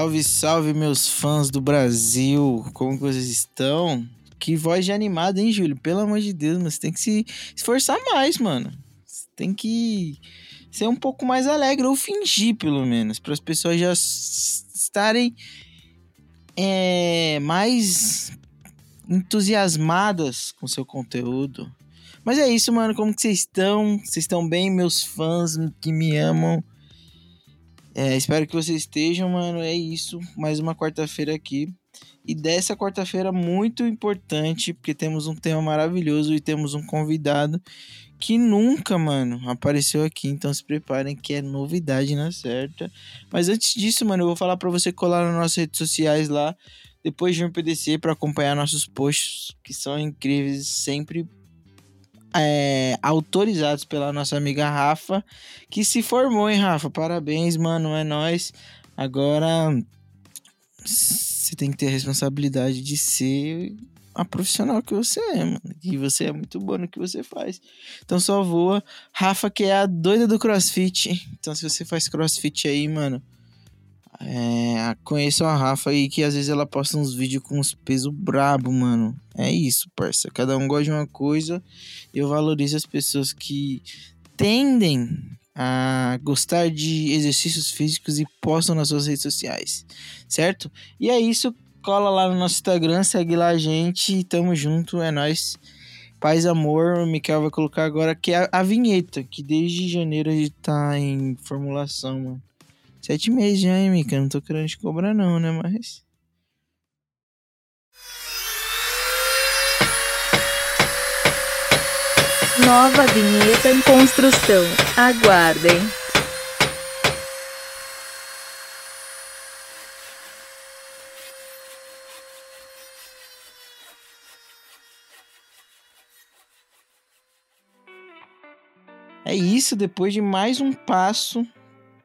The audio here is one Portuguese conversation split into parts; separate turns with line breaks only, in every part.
Salve, salve, meus fãs do Brasil! Como vocês estão? Que voz de animado, hein, Júlio? Pelo amor de Deus, mas tem que se esforçar mais, mano. Tem que ser um pouco mais alegre, ou fingir, pelo menos, para as pessoas já estarem é, mais entusiasmadas com seu conteúdo. Mas é isso, mano. Como que vocês estão? Vocês estão bem, meus fãs que me amam? É, espero que vocês estejam, mano. É isso. Mais uma quarta-feira aqui. E dessa quarta-feira muito importante, porque temos um tema maravilhoso e temos um convidado que nunca, mano, apareceu aqui. Então se preparem que é novidade na certa. Mas antes disso, mano, eu vou falar pra você colar nas nossas redes sociais lá, depois de um PDC para acompanhar nossos posts, que são incríveis, sempre é, autorizados pela nossa amiga Rafa, que se formou, hein, Rafa? Parabéns, mano, é nóis. Agora você tem que ter a responsabilidade de ser a profissional que você é, mano. E você é muito bom no que você faz. Então só voa. Rafa, que é a doida do crossfit. Então se você faz crossfit aí, mano. É, conheçam a Rafa aí, que às vezes ela posta uns vídeos com uns pesos brabo, mano. É isso, parça. Cada um gosta de uma coisa. Eu valorizo as pessoas que tendem a gostar de exercícios físicos e postam nas suas redes sociais, certo? E é isso. Cola lá no nosso Instagram, segue lá a gente. Tamo junto, é nóis. Paz, amor. O Mikael vai colocar agora que é a, a vinheta, que desde janeiro a gente tá em formulação, mano. Sete meses já, hein, Mika? Não tô querendo te cobrar, não, né? Mas.
Nova vinheta em construção. Aguardem.
É isso, depois de mais um passo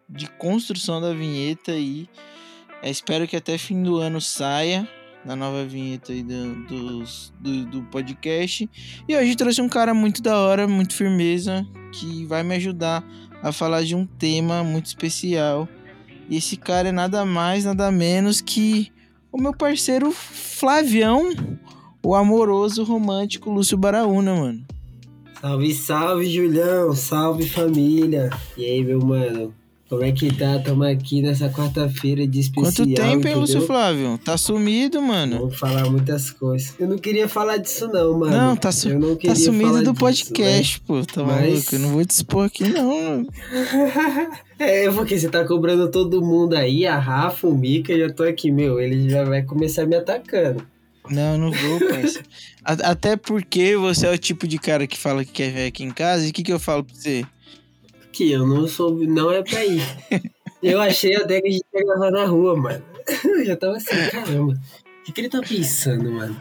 de construção da vinheta aí. É, espero que até fim do ano saia na nova vinheta aí do, do, do podcast. E hoje trouxe um cara muito da hora, muito firmeza, que vai me ajudar a falar de um tema muito especial. E esse cara é nada mais, nada menos que o meu parceiro Flavião, o amoroso romântico Lúcio Baraúna, mano.
Salve, salve, Julião. Salve, família. E aí, meu mano? Como é que tá? Tamo aqui nessa quarta-feira de especial,
Quanto tempo, hein? Lúcio Flávio? Tá sumido, mano.
Vamos falar muitas coisas. Eu não queria falar disso não, mano.
Não, tá, su
não
tá sumido do
disso,
podcast, pô. Tá
Mas-
maluco? Eu não vou te expor aqui, não.
né? É, porque você tá cobrando todo mundo aí, a Rafa, o Mika, já tô aqui, meu. Ele já vai começar me atacando.
Não, não vou, parceiro. Até porque você é o tipo de cara que fala que quer vir aqui em casa. E o que, que eu falo pra você?
Que eu não soube, não é pra ir. Eu achei até que a gente ia gravar na rua, mano. Eu já tava assim, caramba. O que, que ele tá pensando, mano?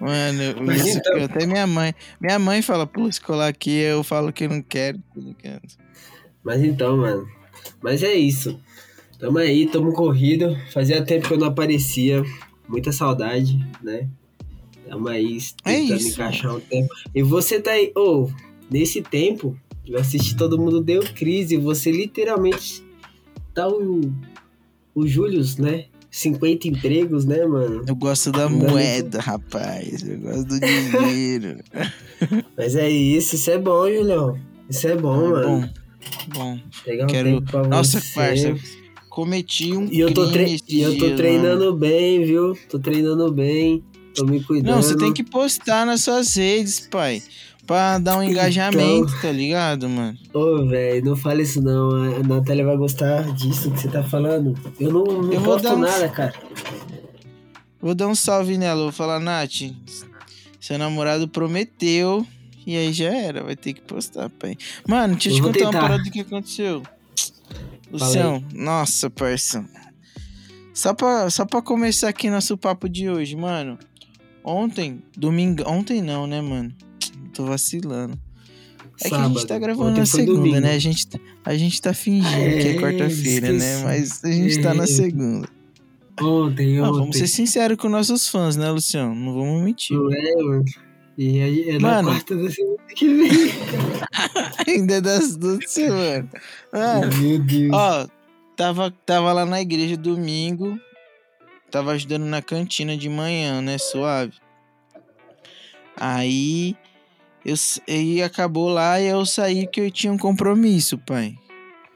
Mano, o Lúcio-
então-
até minha mãe. Minha mãe fala pro Lúcio colar aqui, eu falo que não quero. tá?
Mas então, mano. Mas é isso. Tamo aí, tamo corrido. Fazia tempo que eu não aparecia. Muita saudade, né? Tamo aí
É
tentando
isso,
encaixar um tempo. E você tá aí. Ô, nesse tempo, eu assisti Todo Mundo Deu Crise. Você literalmente tá o. O Július, né? 50 empregos, né, mano?
Eu gosto da
Não
moeda, rapaz. Eu gosto do dinheiro.
Mas é isso, isso é bom, Julião. Isso é bom, mano.
Bom, bom.
Pegar um
Quero-
tempo pra
Nossa,
você.
parça. Cometi um
E eu tô,
crime
e eu tô
dias, mano.
treinando bem, viu? Tô treinando bem. Tô me cuidando.
Não, você tem que postar nas suas redes, pai. Pra dar um
Então.
engajamento, tá ligado, mano?
Ô, velho, não fale isso não. A Natália vai gostar disso que você tá falando. Eu não, não
Eu
posto
um-
nada, cara.
Vou dar um salve nela, vou falar, Nath, seu namorado prometeu. E aí já era, vai ter que postar, pai. Mano, deixa eu te contar uma
tentar.
parada do que aconteceu. Lucião, nossa, parça. Só pra, só pra começar aqui nosso papo de hoje, mano. Ontem, domingo. Ontem não, né, mano? Tô vacilando. É que a gente tá gravando na segunda,
domingo.
né? A gente, a gente tá fingindo que é
É,
quarta-feira, né? Mas a gente tá na
É.
segunda.
Ontem,
Ah,
ontem.
vamos ser sinceros com nossos fãs, né, Luciano? Não vamos mentir.
Não é, mano. E aí, é na
Mano.
quarta da semana que vem.
Ainda é das duas semanas. Mano,
Meu Deus.
Ó, tava, tava lá na igreja domingo, tava ajudando na cantina de manhã, né, suave. Aí, eu, aí acabou lá e eu saí que eu tinha um compromisso, pai.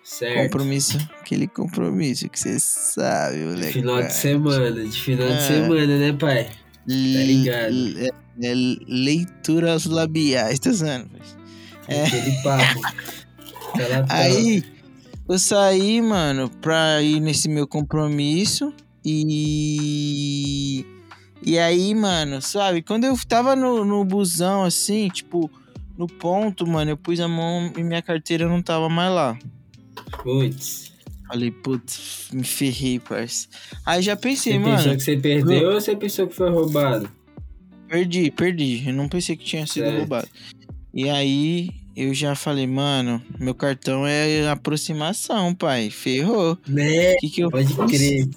certo.
Compromisso, aquele compromisso que você sabe, moleque.
Final de semana, de final
É.
de semana, né, pai? ligado.
É, é, leituras labiais, tá vendo? É.
Aquele papo. Tá lá, tá.
Aí eu saí, mano, pra ir nesse meu compromisso e. E aí, mano, sabe? Quando eu tava no, no busão, assim, tipo, no ponto, mano, eu pus a mão e minha carteira não tava mais lá.
Putz.
Falei, putz, me ferrei, parça. Aí já pensei,
Você
mano,
pensou que você perdeu ou você pensou que foi roubado?
perdi, perdi. Eu não pensei que tinha sido
Certo.
roubado. E aí eu já falei, mano, meu cartão é aproximação, pai. Ferrou.
Né?
Que, que eu
Pode
fiz?
crer.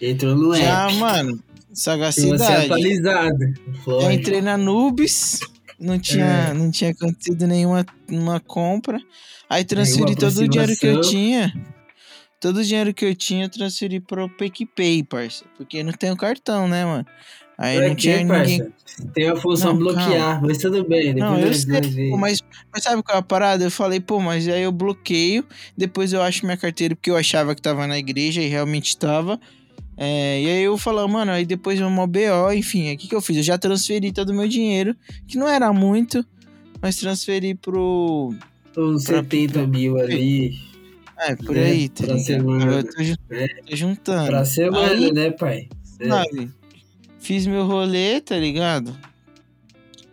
Entrou no
Já,
app.
mano,
você
sagacidade.
atualizado.
Eu
Lógico.
entrei na Nubes, não tinha,
É.
não tinha acontecido nenhuma uma compra. Aí transferi todo o dinheiro que eu tinha. Todo o dinheiro que eu tinha, eu transferi pro PicPay, parça. Porque não tem o cartão, né, mano? Aí
Pra
não tinha ninguém.
parça? Tem a função
Não,
bloquear, mas tudo bem.
Não,
Depois
eu
nós-
sei, pô, mas, mas sabe qual é a parada? Eu falei, pô, mas aí eu bloqueio, depois eu acho minha carteira, porque eu achava que tava na igreja e realmente tava. É, e aí eu falo, mano, aí depois eu uma BO, enfim, o que, que eu fiz? Eu já transferi todo o meu dinheiro, que não era muito, mas transferi pro.
Uns
pra-
70 mil ali.
É, por
Né,
aí, tá
pra
ligado?
semana.
Eu tô,
É.
tô juntando.
Pra semana,
Aí-
né, pai? É.
sabe? Fiz meu rolê, tá ligado?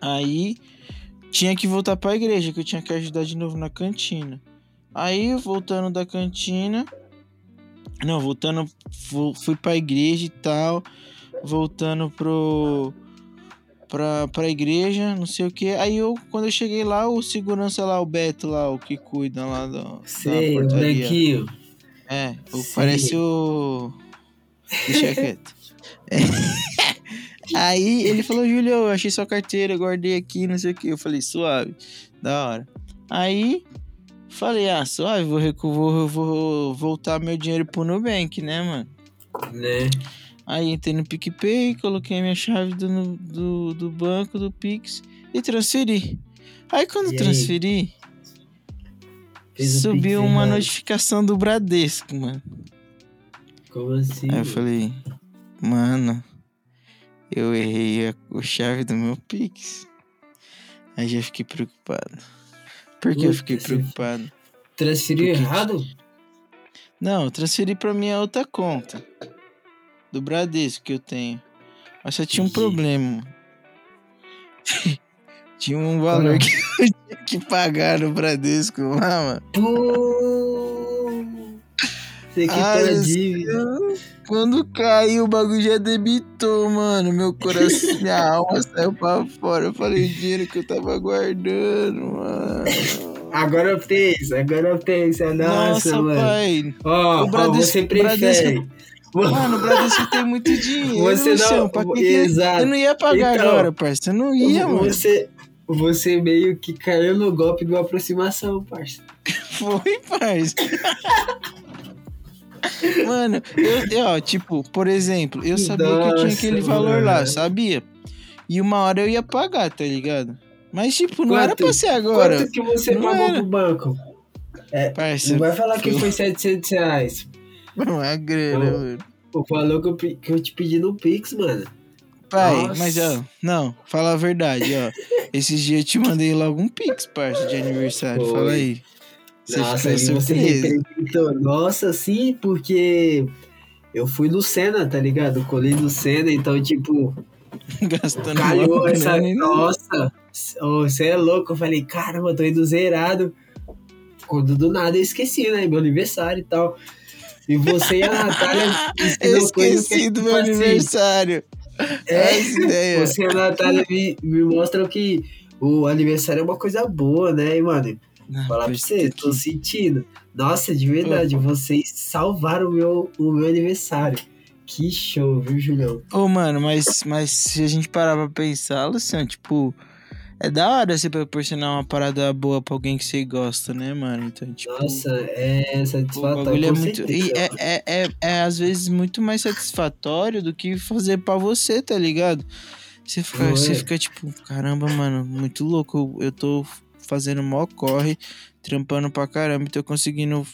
Aí tinha que voltar pra igreja, que eu tinha que ajudar de novo na cantina. Aí, voltando da cantina. Não, voltando. fu- Fui pra igreja e tal. Voltando pro. Pra, pra igreja, não sei o que. Aí eu, quando eu cheguei lá, o segurança lá, o Beto lá, o que cuida lá da,
Sei,
da
o
portaria.
Nequinho.
É, o- parece o. Deixa quieto. É. Aí ele falou, Júlio, eu achei sua carteira, guardei aqui, não sei o que. Eu falei, suave, da hora. Aí falei, ah, suave, vou, recu- vou, vou voltar meu dinheiro pro Nubank, né, mano?
Né?
Aí entrei no PicPay, coloquei minha chave do, do, do banco, do Pix e transferi. Aí quando
E aí?
transferi,
o
subiu uma
errado.
notificação do Bradesco, mano.
Como assim?
Aí eu falei, mano, eu errei a, a chave do meu Pix. Aí já fiquei preocupado. Por que eu fiquei
você-
preocupado?
Transferiu
Porque-
errado?
Não, eu transferi pra minha outra conta. Do Bradesco que eu tenho. Mas só tinha um problema. tinha um valor
Qual?
que eu tinha que pagar no Bradesco lá, mano.
Pô! Você que
Ai,
tá dívida.
Quando caiu, o bagulho já debitou, mano. Meu coração, minha alma saiu pra fora. Eu falei o dinheiro que eu tava guardando, mano.
Agora eu penso, agora eu penso. Nossa,
Nossa,
mano.
pai.
Ó,
O
ó,
Bradesco-
você prefere.
Mano, o Bradesco tem muito dinheiro.
Você não-
Luciano, pra que que-
exato.
Eu não ia pagar
Então,
agora, parça. Eu não ia, mano.
Você, você meio que caiu no golpe de uma aproximação, parça.
Foi, parça. Mano, eu, ó, tipo, por exemplo, eu sabia que eu tinha
Nossa,
aquele valor lá,
mano.
sabia? E uma hora eu ia pagar, tá ligado? Mas, tipo, não era
Quanto-
pra ser agora.
Quanto que você
não
pagou
era.
pro banco?
Parça,
Não vai falar que
foi-
foi 700 reais.
Não é grana,
Ô,
mano.
O valor que eu, que eu te pedi no Pix, mano.
Pai,
Nossa.
mas ó, não, fala a verdade, ó. Esses dias eu te mandei logo um pix, parça, de aniversário.
Foi.
Fala aí. Você
Nossa,
ficou
aí você
surpreso.
representou. Nossa, sim, porque eu fui no Senna, tá ligado? Colei no Senna, então, tipo,
Gastando
calhou
logo,
essa.
né?
Nossa, você é louco. Eu falei, caramba, eu tô indo zerado. Quando do nada eu esqueci, né? Meu aniversário e tal. E você e a Natália
Eu esqueci do meu
assim,
aniversário.
É,
Essa ideia.
você e a Natália me, me mostram que o aniversário é uma coisa boa, né, e, mano?
Ah,
Falar pra você, tô sentindo. Nossa, de verdade, vocês salvaram o meu, o meu aniversário. Que show, viu, Julião?
Ô, mano, mas, mas se a gente parar pra pensar, Luciano, tipo, é da hora você proporcionar uma parada boa pra alguém que você gosta, né, mano? Então, tipo.
Nossa, é
o
satisfatório.
bagulho é muito.
certeza,
E é, é, é, é, às vezes muito mais satisfatório do que fazer pra você, tá ligado? Você fica, você fica tipo, caramba, mano, muito louco. Eu, eu tô fazendo mó corre, trampando pra caramba e tô conseguindo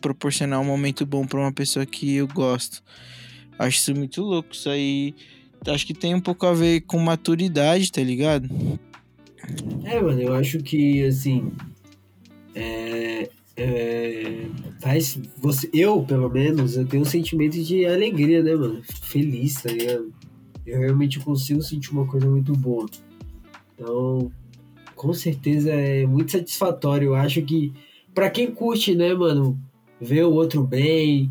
proporcionar um momento bom pra uma pessoa que eu gosto. Acho isso muito louco. Isso aí. Acho que tem um pouco a ver com maturidade, tá ligado?
É, mano, eu acho que, assim. É, é, faz você. Eu, pelo menos, eu tenho um sentimento de alegria, né, mano? Feliz, tá ligado? Eu realmente consigo sentir uma coisa muito boa. Então, com certeza é muito satisfatório. Eu acho que, pra quem curte, né, mano, ver o outro bem,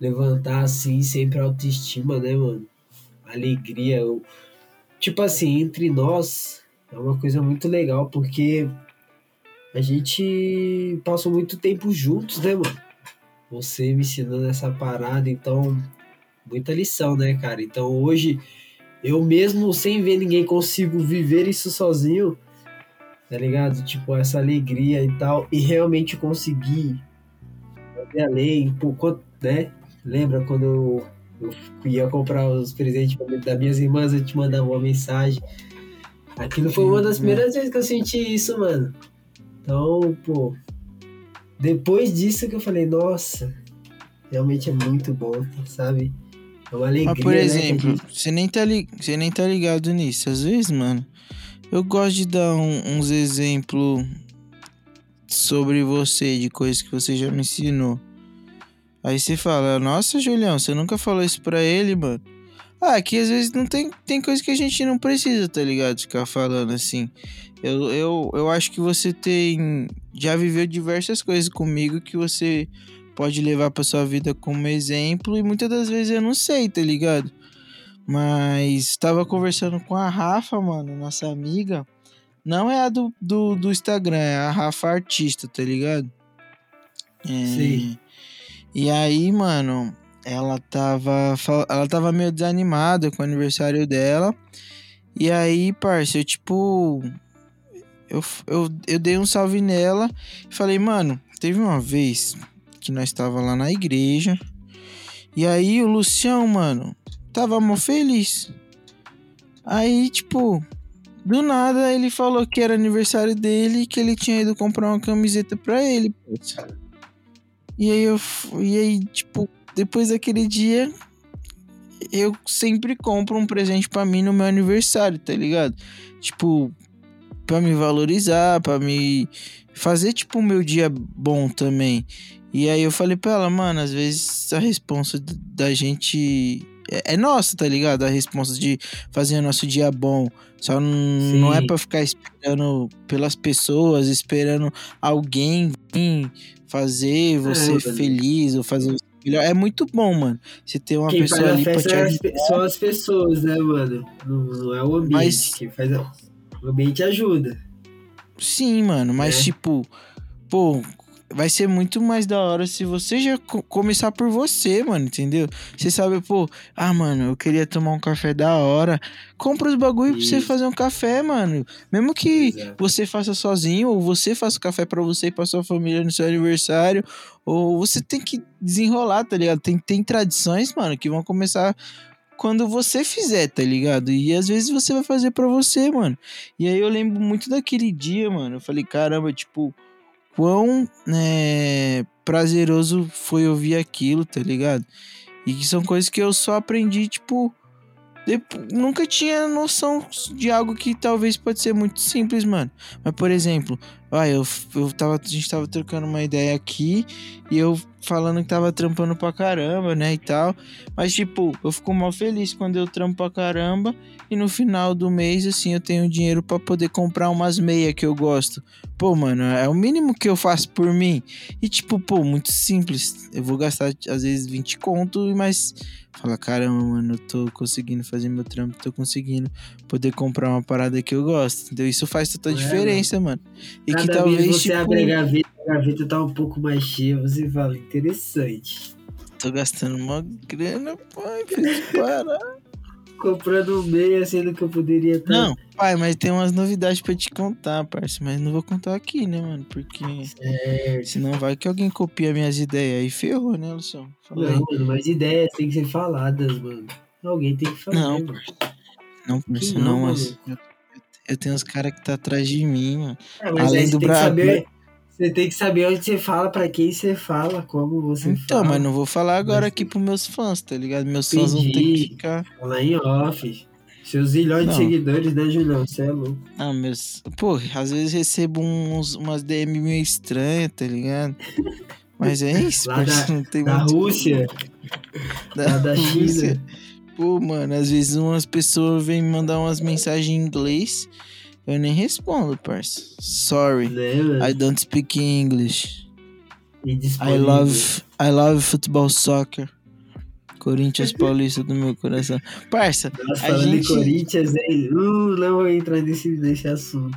levantar assim, sempre a autoestima, né, mano? Alegria. Eu- tipo assim, entre nós, é uma coisa muito legal, porque a gente passou muito tempo juntos, né, mano? Você me ensinando essa parada, então, muita lição, né, cara? Então, hoje, eu mesmo sem ver ninguém consigo viver isso sozinho, tá ligado? Tipo, essa alegria e tal, e realmente conseguir fazer além, por quanto, né? Lembra quando eu, eu ia comprar os presentes das minhas irmãs, eu te mandava uma mensagem. Aquilo foi uma das primeiras vezes que eu senti isso, mano. Então, pô, depois disso que eu falei, nossa, realmente é muito bom, sabe? É uma alegria.
Mas, por
né, a
exemplo,
gente-
você, nem tá li... você nem tá ligado nisso. Às vezes, mano, eu gosto de dar um- uns exemplos sobre você, de coisas que você já me ensinou. Aí você fala, nossa, Julião, você nunca falou isso pra ele, mano. Ah, que às vezes não tem, tem coisa que a gente não precisa, tá ligado? Ficar falando assim. Eu, eu, eu acho que você tem. Já viveu diversas coisas comigo que você pode levar pra sua vida como exemplo. E muitas das vezes eu não sei, tá ligado? Mas tava conversando com a Rafa, mano, nossa amiga. Não é a do, do, do Instagram, é a Rafa Artista, tá ligado? É,
Sim.
E aí, mano, ela tava, ela tava meio desanimada com o aniversário dela. E aí, parça, eu tipo. Eu, eu, eu dei um salve nela e falei, mano, teve uma vez que nós tava lá na igreja. E aí o Lucião, mano, tava mó feliz. Aí, tipo, do nada ele falou que era aniversário dele e que ele tinha ido comprar uma camiseta pra ele. E aí eu. E aí, tipo, depois daquele dia, eu sempre compro um presente pra mim no meu aniversário, tá ligado? Tipo, pra me valorizar, pra me fazer, tipo, o meu dia bom também. E aí eu falei pra ela, mano, às vezes a responsa d- da gente é, é nossa, tá ligado? A responsa de fazer o nosso dia bom. Só n- não é pra ficar esperando pelas pessoas, esperando alguém vir fazer você
mano.
feliz ou fazer você melhor. É muito bom, mano. Você ter uma
Quem
pessoa ali pra te
é
ajudar.
pe- são as pessoas, né, mano? Não, não é o ambiente.
Mas-
Quem faz a... O ambiente ajuda.
Sim, mano, mas
É.
tipo, pô, vai ser muito mais da hora se você já co- começar por você, mano, entendeu? Você sabe, pô, ah, mano, eu queria tomar um café da hora. Compra os bagulho pra você
Isso.
fazer um café, mano. Mesmo que
Exato.
você faça sozinho, ou você faça o café pra você e pra sua família no seu aniversário, ou você tem que desenrolar, tá ligado? Tem, tem tradições, mano, que vão começar quando você fizer, tá ligado? E às vezes você vai fazer pra você, mano. E aí eu lembro muito daquele dia, mano. Eu falei, caramba, tipo, quão né, prazeroso foi ouvir aquilo, tá ligado? E que são coisas que eu só aprendi, tipo. depo- Nunca tinha noção de algo que talvez pode ser muito simples, mano. Mas, por exemplo, Olha, eu, eu tava, a gente tava trocando uma ideia aqui e eu falando que tava trampando pra caramba, né, e tal. Mas, tipo, eu fico mal feliz quando eu trampo pra caramba e no final do mês, assim, eu tenho dinheiro pra poder comprar umas meias que eu gosto. Pô, mano, é o mínimo que eu faço por mim. E, tipo, pô, muito simples. Eu vou gastar, às vezes, 20 conto, mas fala, caramba, mano, eu tô conseguindo fazer meu trampo, tô conseguindo poder comprar uma parada que eu gosto. Entendeu? Isso faz toda a
É,
diferença, mano. E
Cada
que talvez,
vez você
tipo,
abre a gaveta, a gaveta tá um pouco mais cheia, você fala, interessante.
tô gastando uma grana, pai, parar.
Comprando meia, sendo que eu poderia estar.
Não, pai, mas tem umas novidades pra te contar, parça. Mas não vou contar aqui, né, mano? Porque senão vai que alguém copia minhas ideias. Aí ferrou, né, Luciano? Fala aí.
Não, mano, mas ideias têm que ser faladas, mano. Alguém tem que fazer,
Não,
mano.
Não,
Que
não,
não,
mas eu, eu tenho uns caras que tá atrás de mim, mano.
É, mas
Além
aí
do
você tem que
Bra-
saber. Você tem que saber onde você fala, pra quem você fala, como você
Então,
fala.
mas não vou falar agora aqui pros meus fãs, tá ligado? Meus fãs vão ter que ficar.
Fala em off. Seus zilhões
Não.
de seguidores, né, Julião? Você é louco.
Ah, meus. Pô, às vezes recebo uns, umas DM meio estranhas, tá ligado? Mas é isso,
Lá
parça, não tem
Da
muito-
Rússia, lá da China.
Pô, mano, às vezes umas pessoas vêm me mandar umas mensagens em inglês, eu nem respondo, parça. Sorry,
mano?
I don't speak English. I love, I love football soccer. Corinthians Paulista do meu coração. Parça,
Nossa,
a gente-
em Corinthians, hein? Uh, não vou entrar nesse, nesse assunto.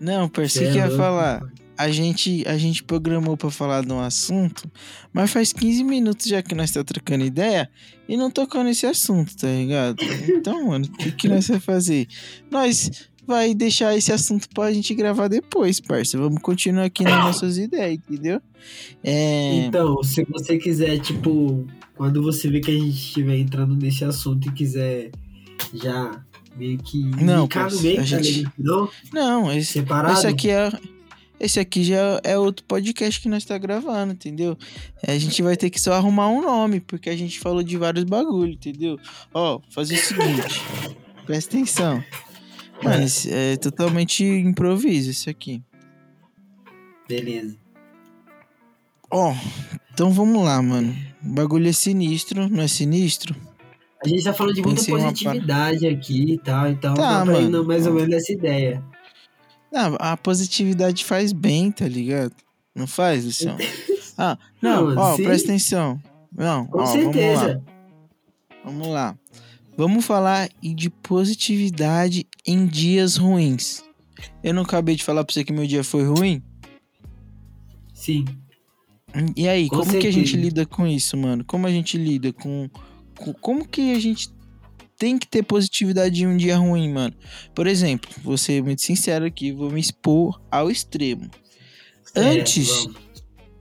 não, parça, o
Cê
que
é
que eu ia falar? A gente, a gente programou pra falar de um assunto, mas faz 15 minutos já que nós tá trocando ideia e não tocou nesse assunto, tá ligado? Então, mano, o que, que nós vai fazer? Nós vai deixar esse assunto pra gente gravar depois, parça. Vamos continuar aqui nas nossas ideias, entendeu? É.
Então, se você quiser, tipo, quando você vê que a gente estiver entrando nesse assunto e quiser já meio que
Não,
no
parça,
meio,
a
tá
gente-
ligado? Não,
Não, esse,
separado.
esse aqui é. Esse aqui já é outro podcast que nós tá gravando, entendeu? A gente vai ter que só arrumar um nome, porque a gente falou de vários bagulho, entendeu? Ó, fazer o seguinte. presta atenção. Mano, esse é totalmente improviso isso aqui.
Beleza.
Ó, então vamos lá, mano. O bagulho é sinistro, não é sinistro?
A gente tá falando de muita positividade aqui e tal, então
Tá, mano.
no- mais ou menos nessa ideia.
Ah, a positividade faz bem, tá ligado? Não faz, Luciano? Ah, não,
Não,
ó,
sim.
presta atenção. Não,
Com
ó, vamos lá.
certeza.
Vamos lá. Vamos falar de positividade em dias ruins. Eu não acabei de falar pra você que meu dia foi ruim?
Sim.
E aí,
Com
como que a gente
certeza.
lida com isso, mano? Como a gente lida com, com- Como que a gente tem que ter positividade em um dia ruim, mano? Por exemplo, vou ser muito sincero aqui, vou me expor ao extremo. Antes
É, vamos.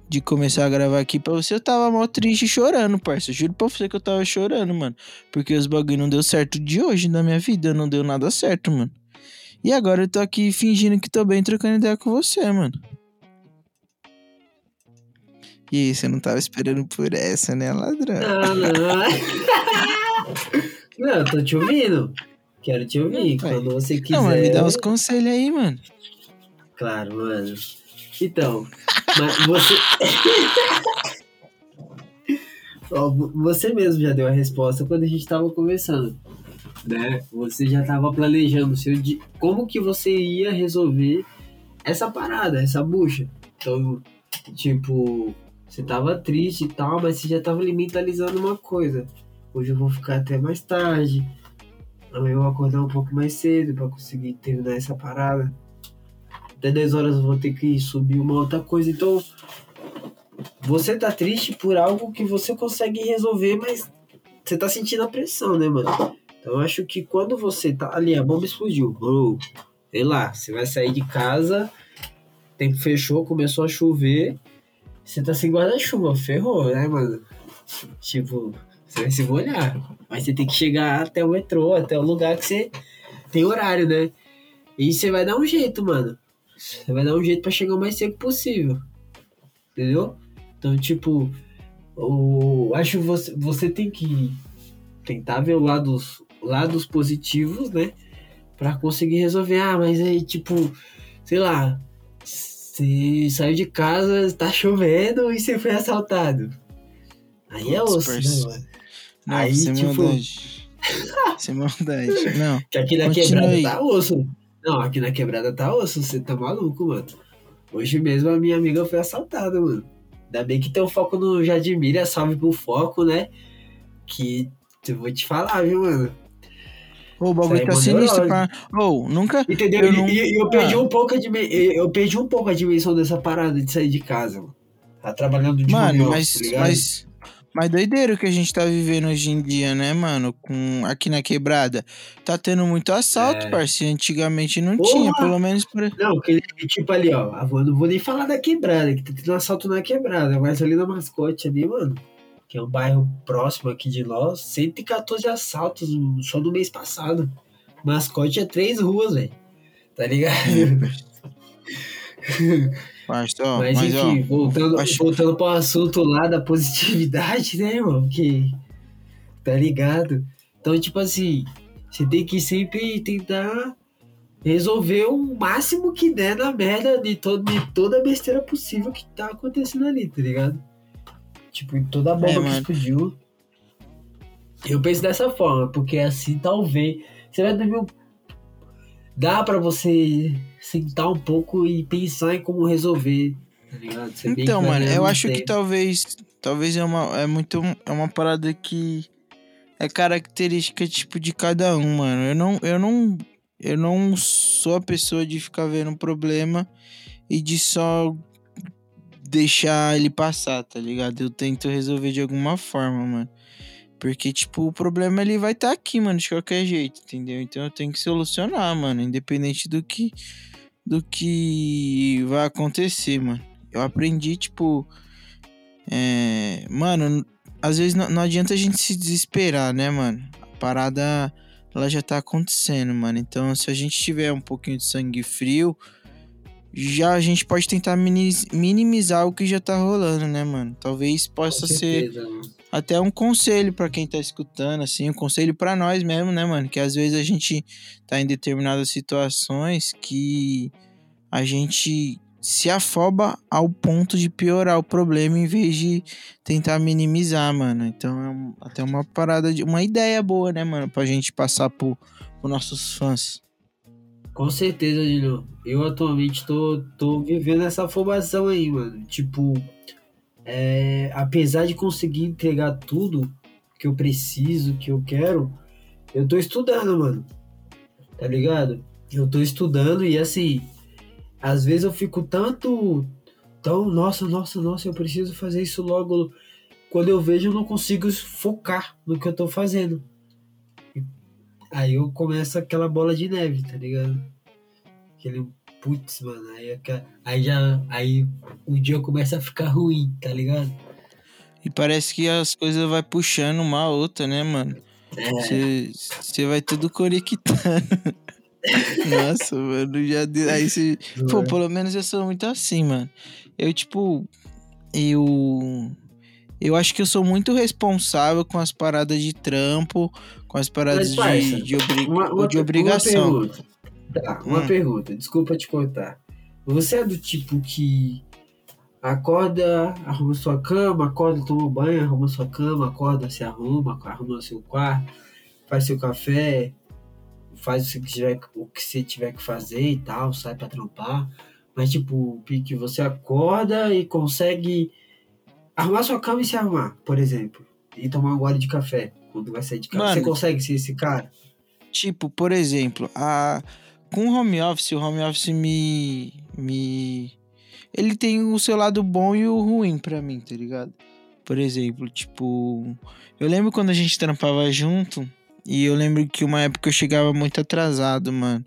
de começar a gravar aqui pra você, eu tava mó triste chorando, parça. Juro pra você que eu tava chorando, mano. Porque os bagulho não deu certo de hoje na minha vida. Não deu nada certo, mano. E agora eu tô aqui fingindo que tô bem, trocando ideia com você, mano. E aí, você não tava esperando por essa, né, ladrão?
Não, não. não, eu tô te ouvindo. Quero te ouvir.
Vai.
Quando você quiser.
Não, mas me dá uns conselhos aí, mano.
Claro, mano. Então, mas você. Ó, você mesmo já deu a resposta quando a gente tava conversando. Né? Você já tava planejando seu di... como que você ia resolver essa parada, essa bucha. Então, tipo, você tava triste e tal, mas você já tava ali mentalizando uma coisa. Hoje eu vou ficar até mais tarde. Amanhã eu vou acordar um pouco mais cedo pra conseguir terminar essa parada até 10 horas eu vou ter que subir uma outra coisa. Então, você tá triste por algo que você consegue resolver, mas você tá sentindo a pressão, né, mano? Então, eu acho que quando você tá ali, a bomba explodiu, bro, sei lá, você vai sair de casa, tempo fechou, começou a chover, você tá sem guarda-chuva, ferrou, né, mano? Tipo, você vai se molhar, mas você tem que chegar até o metrô, até o lugar que você tem horário, né? E você vai dar um jeito, mano. Você vai dar um jeito pra chegar o mais cedo possível. Entendeu? Então, tipo, o, acho que você, você tem que tentar ver o lados, lados positivos, né? Pra conseguir resolver. Ah, mas aí, tipo, sei lá, Você saiu de casa, tá chovendo e você foi assaltado. Aí é
Putz,
osso, né, mano?
Não,
Aí,
sem
tipo-
maldade. sem maldade. Não.
Que aqui na quebrada tá osso. Não, aqui na quebrada tá osso, você tá maluco, mano. Hoje mesmo a minha amiga foi assaltada, mano. Ainda bem que tem um foco no Jadimira, salve pro foco, né? Que eu vou te falar, viu, mano?
Ô, o bagulho tá
é
sinistro, pá. Ô, nunca.
Entendeu?
Eu
E- e eu perdi um pouco a dime- eu perdi um pouco a dimensão dessa parada de sair de casa, mano. Tá trabalhando de
Mano,
office,
mas,
tá
mas, mas doideiro que a gente tá vivendo hoje em dia, né, mano? Com, aqui na quebrada. Tá tendo muito assalto,
É.
parceiro. Antigamente não
Porra!
tinha, pelo menos pra.
Não, que tipo ali, ó. Eu não vou nem falar da quebrada, que tá tendo assalto na quebrada, mas ali na mascote ali, mano. Que é um bairro próximo aqui de nós, 114 assaltos só no mês passado. Mascote é três ruas, velho. Tá ligado?
Parça, ó,
mas,
mas,
enfim,
ó,
voltando,
acho-
voltando pro assunto lá da positividade, né, irmão? Que. Tá ligado? Então, tipo assim, você tem que sempre tentar resolver o máximo que der na merda de, todo, de toda a besteira possível que tá acontecendo ali, tá ligado? Tipo, em toda a bomba
É,
que
mano.
explodiu. Eu penso dessa forma, porque assim talvez. Você vai dormir um. Dá pra você sentar um pouco e pensar em como resolver, tá ligado? Você
Então, mano, eu
no
acho que
tempo.
talvez. Talvez é uma. É muito. É uma parada que. É característica, tipo, de cada um, mano. Eu não. Eu não. Eu não sou a pessoa de ficar vendo um problema e de só deixar ele passar, tá ligado? Eu tento resolver de alguma forma, mano. Porque, tipo, o problema ele vai estar aqui, mano, de qualquer jeito, entendeu? Então eu tenho que solucionar, mano, independente do que do que vai acontecer, mano. Eu aprendi, tipo, é, mano, às vezes não, não adianta a gente se desesperar, né, mano? A parada ela já tá acontecendo, mano. Então, se a gente tiver um pouquinho de sangue frio, já a gente pode tentar mini- minimizar o que já tá rolando, né, mano? Talvez possa ser
certeza, mano.
Até um conselho pra quem tá escutando, assim, um conselho pra nós mesmo, né, mano? Que às vezes a gente tá em determinadas situações que a gente se afoba ao ponto de piorar o problema em vez de tentar minimizar, mano. Então é até uma parada de uma ideia boa, né, mano, pra gente passar pros nossos fãs.
Com certeza, Dino. Eu atualmente tô, tô vivendo essa afobação aí, mano. Tipo, é, apesar de conseguir entregar tudo que eu preciso, que eu quero, eu tô estudando, mano. Tá ligado? Eu tô estudando e assim, às vezes eu fico tanto. Tão, nossa, nossa, nossa, eu preciso fazer isso logo. Quando eu vejo, eu não consigo focar no que eu tô fazendo. Aí eu começo aquela bola de neve, tá ligado? Aquele putz, mano, aí, aí já aí o dia começa a ficar ruim, tá ligado?
E parece que as coisas vai puxando uma a outra, né, mano?
É.
Você vai tudo conectando. Nossa, mano, já deu. Aí você. Pô, pelo menos eu sou muito assim, mano. Eu, tipo. Eu. Eu acho que eu sou muito responsável com as paradas de trampo, com as paradas
Mas, parça,
de, de, obri-
uma, uma,
de obrigação.
Uma pergunta. Tá, uma
Hum.
pergunta, desculpa te cortar. Você é do tipo que acorda, arruma sua cama, acorda, toma banho, arruma sua cama, acorda, se arruma, arruma seu quarto, faz seu café, faz o que, tiver, o que você tiver que fazer e tal, sai pra trampar. Mas tipo, que você acorda e consegue arrumar sua cama e se arrumar, por exemplo. E tomar um gole de café quando vai sair de casa.
Mano.
Você consegue ser esse cara?
Tipo, por exemplo, a... com o home office, o home office me. me. Ele tem o seu lado bom e o ruim pra mim, tá ligado? Por exemplo, tipo. Eu lembro quando a gente trampava junto. E eu lembro que uma época eu chegava muito atrasado, mano.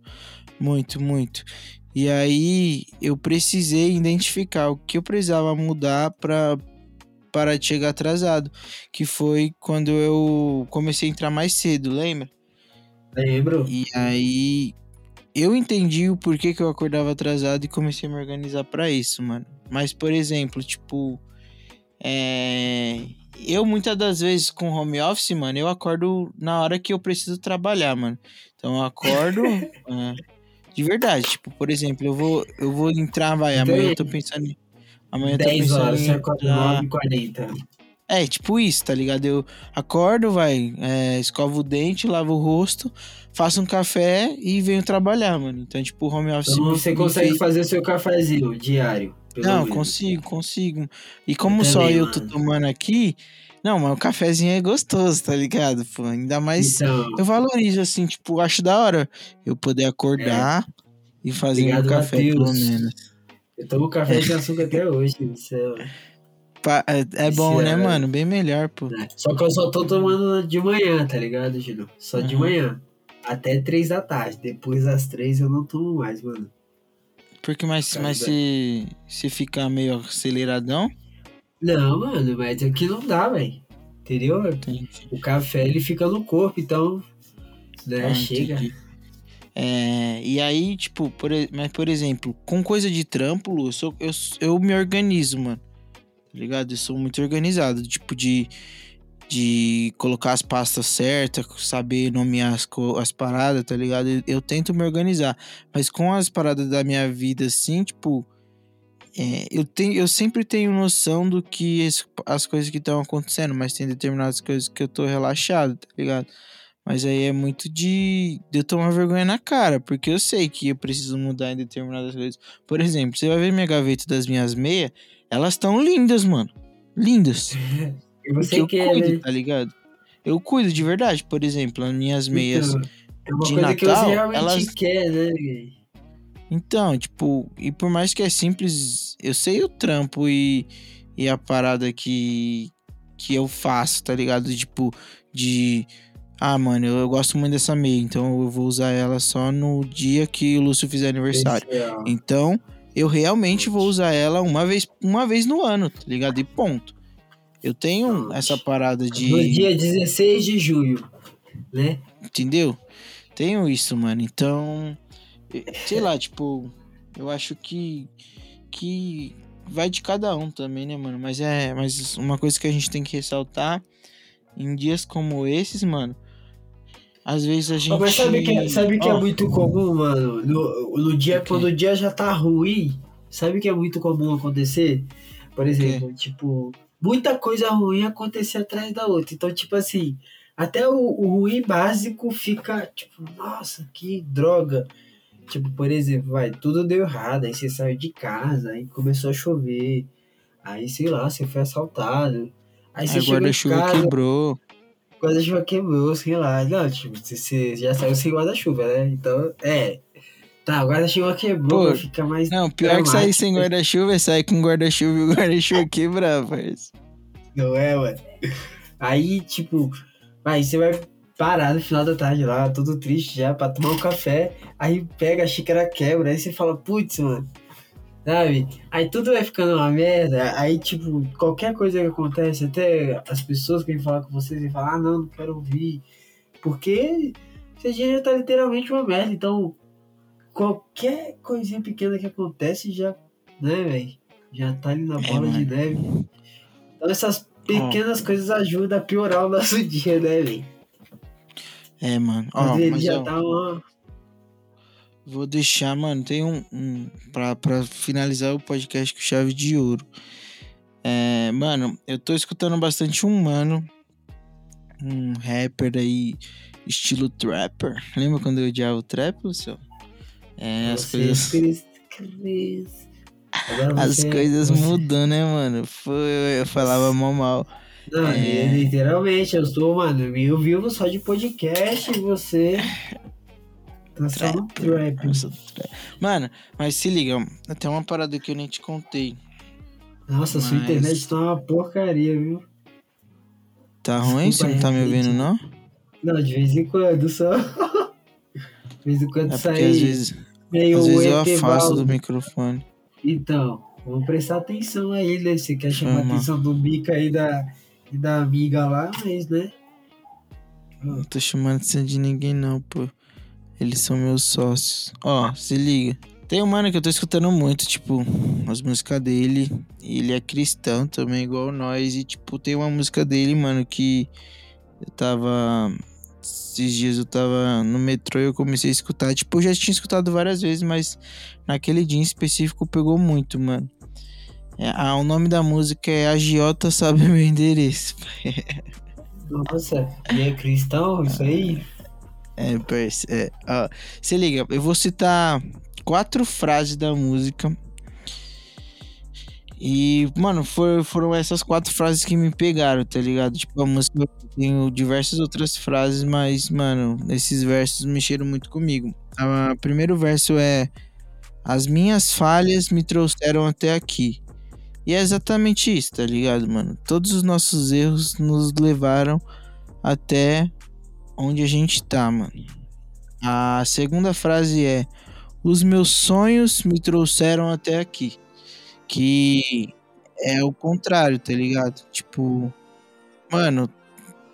Muito, muito. E aí eu precisei identificar o que eu precisava mudar pra parar de chegar atrasado. Que foi quando eu comecei a entrar mais cedo, lembra?
Lembro.
E aí eu entendi o porquê que eu acordava atrasado e comecei a me organizar pra isso, mano. Mas, por exemplo, tipo, é... eu muitas das vezes com home office, mano, eu acordo na hora que eu preciso trabalhar, mano. Então eu acordo, é, De verdade, tipo, por exemplo, eu vou, eu vou entrar, vai, amanhã eu tô pensando em. Amanhã eu tô
10
pensando
horas,
em
você acorda
entrar-
9h40.
É, tipo isso, tá ligado? Eu acordo, vai, é, escovo o dente, lavo o rosto, faço um café e venho trabalhar, mano. Então, tipo, home office.
Então você consegue
fez-
fazer seu cafezinho diário. pelo
Não,
menos.
consigo, consigo. E como
Eu
só
também,
eu tô
mano.
tomando aqui, não, mas o cafezinho é gostoso, tá ligado? Pô, ainda mais
Então,
eu valorizo, assim, tipo, acho da hora eu poder acordar e fazer
Obrigado,
meu café, pelo
Matheus.
menos.
eu tomo café sem açúcar até hoje. Isso é...
É, é bom, né,
é-
mano? Bem melhor, pô.
né? Só que eu só tô tomando de manhã, tá ligado, Gino? Só de
Uhum.
manhã. Até três da tarde. Depois das três eu não tomo mais, mano.
Porque mais, mas se, se ficar meio aceleradão,
Não, mano, mas aqui não dá, velho. Entendeu?
tem.
O café ele fica no corpo, então. Né,
Ah,
chega.
entendi. É, e aí, tipo, por, mas por exemplo, com coisa de trampo, eu, sou, eu, eu me organizo, mano. Tá ligado? Eu sou muito organizado. Tipo, de, de colocar as pastas certas, saber nomear as, as paradas, tá ligado? Eu, eu tento me organizar. Mas com as paradas da minha vida, assim, tipo. é, eu, tenho, eu sempre tenho noção do que es- as coisas que estão acontecendo, mas tem determinadas coisas que eu tô relaxado, tá ligado? Mas aí é muito de, de eu tomar vergonha na cara, porque eu sei que eu preciso mudar em determinadas coisas. Por exemplo, você vai ver minha gaveta das minhas meias, elas estão lindas, mano. Lindas.
E
Porque
você
eu
quer,
cuido,
né?
tá ligado? Eu cuido de verdade. Por exemplo, as minhas meias.
Então, é uma
de
coisa que
Natal,
você realmente
elas-
quer, né?
Então, tipo, e por mais que é simples, eu sei o trampo e, e a parada que, que eu faço, tá ligado? Tipo, de. Ah, mano, eu, eu gosto muito dessa meia, então eu vou usar ela só no dia que o Lúcio fizer aniversário. Então, eu realmente vou usar ela uma vez, uma vez no ano, tá ligado? E ponto. Eu tenho essa parada de.
No dia 16 de julho, né?
Entendeu? Tenho isso, mano. Então, sei lá, tipo, eu acho que que vai de cada um também, né, mano? Mas é, mas uma coisa que a gente tem que ressaltar em dias como esses, mano, às vezes a gente
Mas sabe que, sabe que
Ó,
é muito comum, mano? No, no dia,
O quê?
quando o dia já tá ruim, sabe que é muito comum acontecer? Por exemplo, tipo, muita coisa ruim acontecer atrás da outra. Então, tipo assim, até o, o ruim básico fica, tipo, nossa, que droga. Tipo, por exemplo, vai, tudo deu errado, aí você saiu de casa, aí começou a chover, aí sei lá, você foi assaltado. Aí você
Aí o guarda-chuva quebrou.
O guarda-chuva quebrou, sei lá. Não, tipo, você- já saiu sem guarda-chuva, né? Então, é. Tá, o guarda-chuva quebrou,
Pô,
vai ficar mais.
Não, pior que sair
dramático,
sem guarda-chuva é sair com guarda-chuva e o guarda-chuva quebrar, parça.
Não é, mano? Aí, tipo, aí você vai parar no final da tarde lá, todo triste já, pra tomar um café. Aí pega a xícara quebra, aí você fala, putz, mano. Sabe? Aí tudo vai ficando uma merda. Aí, tipo, qualquer coisa que acontece, até as pessoas que vêm falar com vocês e falam, ah, não, não quero ouvir. Porque seu dia já tá literalmente uma merda. Então, qualquer coisinha pequena que acontece já, né, velho? Já tá ali na
É,
bola de
mano.
neve. Então, essas pequenas coisas ajudam a piorar o nosso dia, né, velho?
É, mano.
Às vezes
mas
já
ó,
tá uma.
Vou deixar, mano, tem um, um pra, pra finalizar o podcast com chave de ouro. É, mano, eu tô escutando bastante um mano, um rapper aí, estilo trapper. Lembra quando eu odiava o trap, Lucio? É, as coisas,
Cris, Cris. Agora
as
você-
coisas
você-
mudam, né, mano? Foi, eu falava mal mal.
Não,
É.
literalmente, eu sou, mano, eu vivo só de podcast e você. Tá só no
Trapper.
trap.
Mano, mas se liga, até uma parada que eu nem te contei.
Nossa, sua
Mas-
internet tá uma porcaria, viu?
Tá ruim? Você
Desculpa,
não tá me ouvindo, não?
Não, de vez em quando só. De vez em quando
É
sai
às vezes,
meio
às vezes eu afasto do microfone.
Então, vamos prestar atenção aí, né? Você quer chamar a atenção do Mica aí da, e da amiga lá, mas, né?
Não tô chamando atenção de ninguém, não, pô. Eles são meus sócios. Ó, se liga. Tem um mano que eu tô escutando muito, tipo, as músicas dele. Ele é cristão também, igual nós. E, tipo, tem uma música dele, mano, que eu tava. esses dias eu tava no metrô e eu comecei a escutar. Tipo, eu já tinha escutado várias vezes, mas naquele dia em específico pegou muito, mano. É, ah, o nome da música é Agiota Sabe Meu Endereço.
Nossa, e é cristão isso aí?
É. É, ó, se liga, eu vou citar quatro frases da música. E, mano, for- foram essas quatro frases que me pegaram, tá ligado? Tipo, a música tem diversas outras frases, mas, mano, esses versos mexeram muito comigo. O primeiro verso é: As minhas falhas me trouxeram até aqui. E é exatamente isso, tá ligado, mano? Todos os nossos erros nos levaram até onde a gente tá, mano. A segunda frase é: Os meus sonhos me trouxeram até aqui. Que é o contrário, tá ligado? Tipo, mano,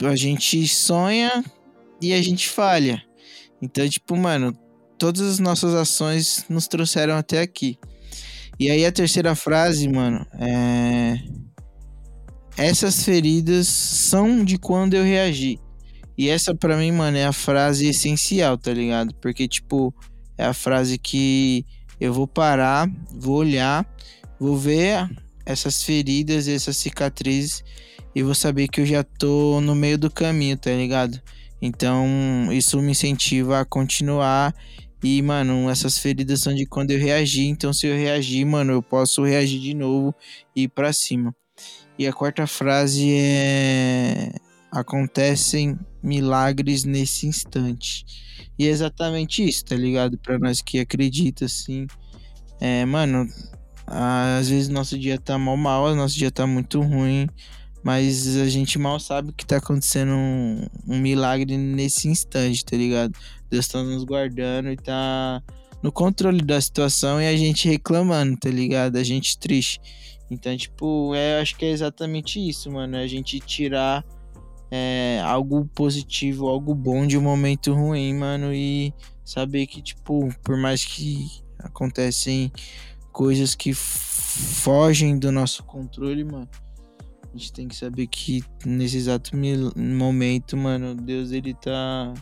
a gente sonha e a gente falha. Então, tipo, mano, todas as nossas ações nos trouxeram até aqui. E aí a terceira frase, mano, é. Essas feridas são de quando eu reagi. E essa pra mim, mano, é a frase essencial, tá ligado? Porque, tipo, é a frase que eu vou parar, vou olhar, vou ver essas feridas, essas cicatrizes e vou saber que eu já tô no meio do caminho, tá ligado? Então, isso me incentiva a continuar. E, mano, essas feridas são de quando eu reagi. Então, se eu reagir, mano, eu posso reagir de novo e ir pra cima. E a quarta frase é: Acontecem milagres nesse instante. E é exatamente isso, tá ligado? Pra nós que acredita, assim. É, mano, às vezes nosso dia tá mal mal, nosso dia tá muito ruim. Mas a gente mal sabe que tá acontecendo um, um milagre nesse instante, tá ligado? Deus tá nos guardando e tá no controle da situação e a gente reclamando, tá ligado? A gente triste. Então, tipo, é, acho que é exatamente isso, mano. É a gente tirar é, algo positivo, algo bom de um momento ruim, mano. E saber que, tipo, por mais que acontecem coisas que fogem do nosso controle, mano. A gente tem que saber que nesse exato momento, mano, Deus ele tá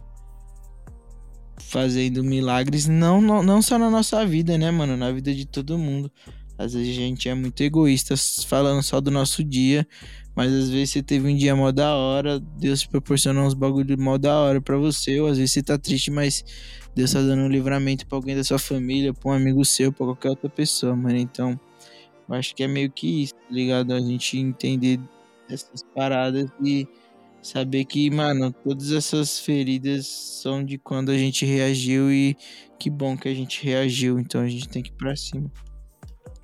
fazendo milagres, não, não, não só na nossa vida, né, mano? Na vida de todo mundo. Às vezes a gente é muito egoísta falando só do nosso dia, mas às vezes você teve um dia mó da hora, Deus proporcionou uns bagulho mó da hora pra você, ou às vezes você tá triste, mas Deus tá dando um livramento pra alguém da sua família, pra um amigo seu, pra qualquer outra pessoa, mano. Então, eu acho que é meio que isso, tá ligado? A gente entender essas paradas e saber que, mano, todas essas feridas são de quando a gente reagiu e que bom que a gente reagiu, então a gente tem que ir pra cima.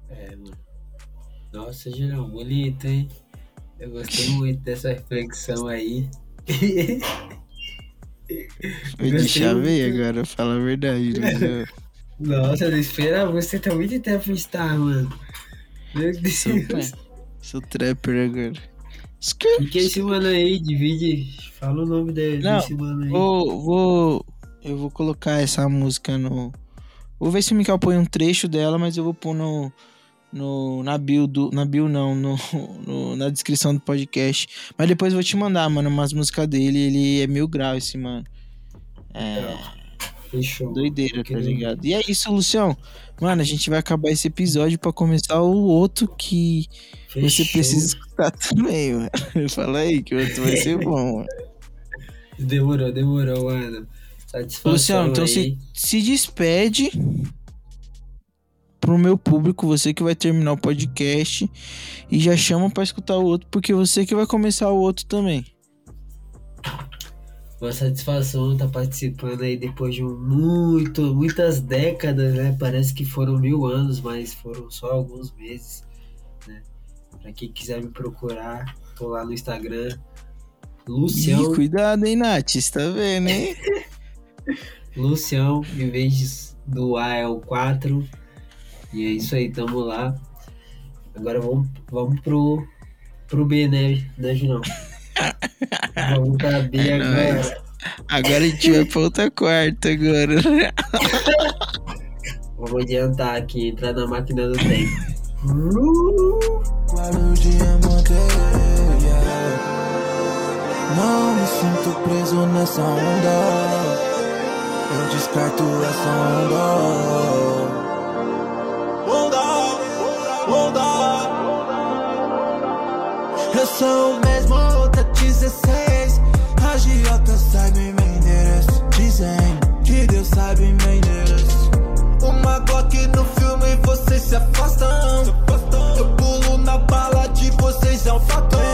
É, mano. Nossa, geral, bonito, hein? Eu gostei muito dessa reflexão aí.
Deixar
muito.
ver agora, fala a verdade, né?
Nossa, eu não esperava você tá muito tempo estar, mano. Meu
Sou,
Deus.
pai, sou trapper agora.
O que é esse mano aí? Divide. Fala o nome dele,
Não,
desse mano aí.
Vou, vou, eu vou colocar essa música no. Vou ver se o Mikael põe um trecho dela, mas eu vou pôr no, no na bio do, na bio não, no, no- na descrição do podcast. Mas depois eu vou te mandar, mano, umas músicas dele. Ele é mil grau esse mano. É
Fechou.
doideira, tá ligado? E é isso, Lucião. Mano, a gente vai acabar esse episódio pra começar o outro que você
Fechou.
precisa escutar também, mano. Fala aí que o outro vai ser bom, mano.
Demorou, demorou, mano. Satisfação
Luciano, então
aí.
se, se despede pro meu público, você que vai terminar o podcast e já chama pra escutar o outro, porque você que vai começar o outro também.
Uma satisfação estar participando aí depois de muito, muitas décadas, né? Parece que foram mil anos, mas foram só alguns meses, né? Pra quem quiser me procurar, tô lá no Instagram.
Ih,
Lucião,
cuidado, hein, Nath? Você tá vendo, hein?
Lucião, em vez do A é o 4. E é isso aí, tamo lá. Agora vamos, vamos pro, pro B, né, né Junão? vamos pra B
É
agora.
nóis. Agora a gente vai pra outra quarta agora.
Vamos adiantar aqui, entrar na máquina do tempo.
Não me sinto preso nessa onda. Eu descarto essa. Onda, onda. Eu sou o mesmo da 16. Agiota sabe meu endereço. Dizem que Deus sabe meu endereço. Uma Glock no filme vocês se afastam. Eu pulo na bala de vocês, é um fator.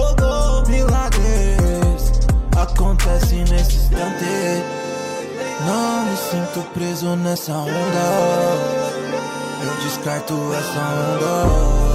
Pegando fogo, milagres acontecem nesse instante. Não me sinto preso nessa onda. Eu descarto essa onda.